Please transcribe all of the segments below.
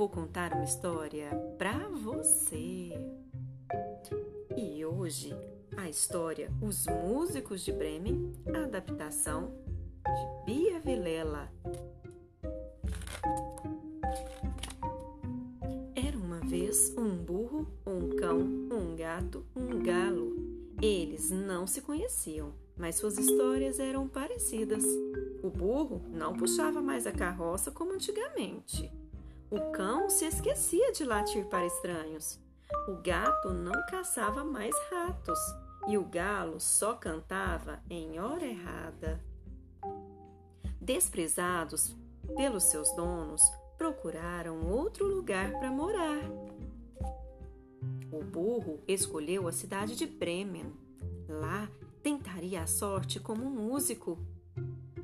vou contar uma história para você. E hoje a história Os Músicos de Bremen, adaptação de Bia Vilela. Era uma vez um burro, um cão, um gato, um galo. Eles não se conheciam, mas suas histórias eram parecidas. O burro não puxava mais a carroça como antigamente. O cão se esquecia de latir para estranhos. O gato não caçava mais ratos e o galo só cantava em hora errada. Desprezados pelos seus donos, procuraram outro lugar para morar. O burro escolheu a cidade de Bremen. Lá tentaria a sorte como músico.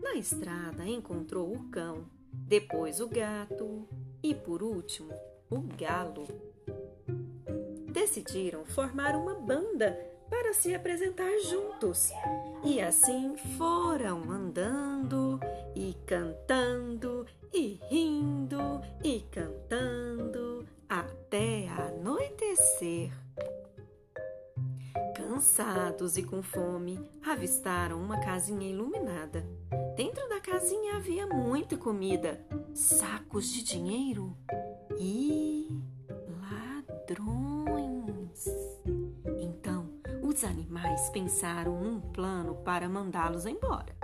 Na estrada encontrou o cão, depois o gato e, por último, o galo. Decidiram formar uma banda para se apresentar juntos. E assim foram andando e cantando e rindo e cantando Cansados e com fome, avistaram uma casinha iluminada. Dentro da casinha havia muita comida, sacos de dinheiro e ladrões. Então, os animais pensaram num plano para mandá-los embora.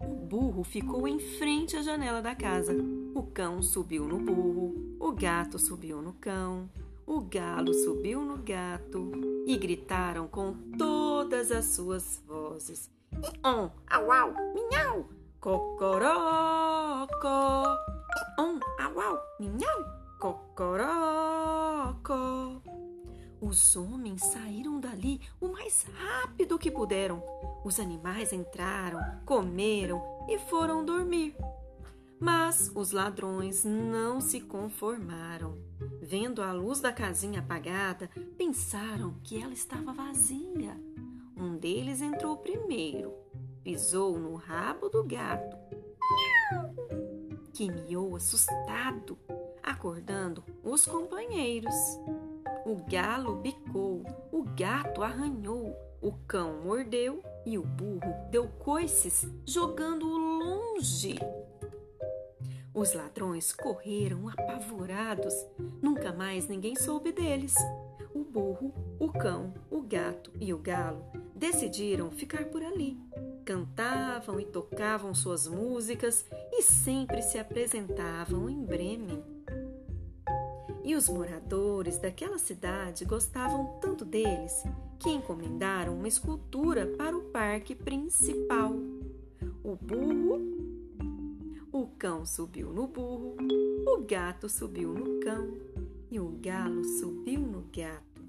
O burro ficou em frente à janela da casa. O cão subiu no burro, o gato subiu no cão, o galo subiu no gato e gritaram com todas as suas vozes: On, au, au, minhau, cocorocó. On, au, au, minhau, cocorocó. Os homens saíram dali o mais rápido que puderam. Os animais entraram, comeram e foram dormir. Mas os ladrões não se conformaram. Vendo a luz da casinha apagada, pensaram que ela estava vazia. Um deles entrou primeiro, pisou no rabo do gato, que miou assustado, acordando os companheiros. O galo bicou, o gato arranhou, o cão mordeu e o burro deu coices, jogando-o longe. Os ladrões correram apavorados. Nunca mais ninguém soube deles. O burro, o cão, o gato e o galo decidiram ficar por ali. Cantavam e tocavam suas músicas e sempre se apresentavam em Bremen. E os moradores daquela cidade gostavam tanto deles que encomendaram uma escultura para o parque principal. O burro o cão subiu no burro, o gato subiu no cão e o galo subiu no gato.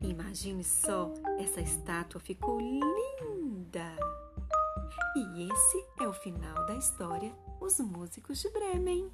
Imagine só, essa estátua ficou linda! E esse é o final da história Os Músicos de Bremen.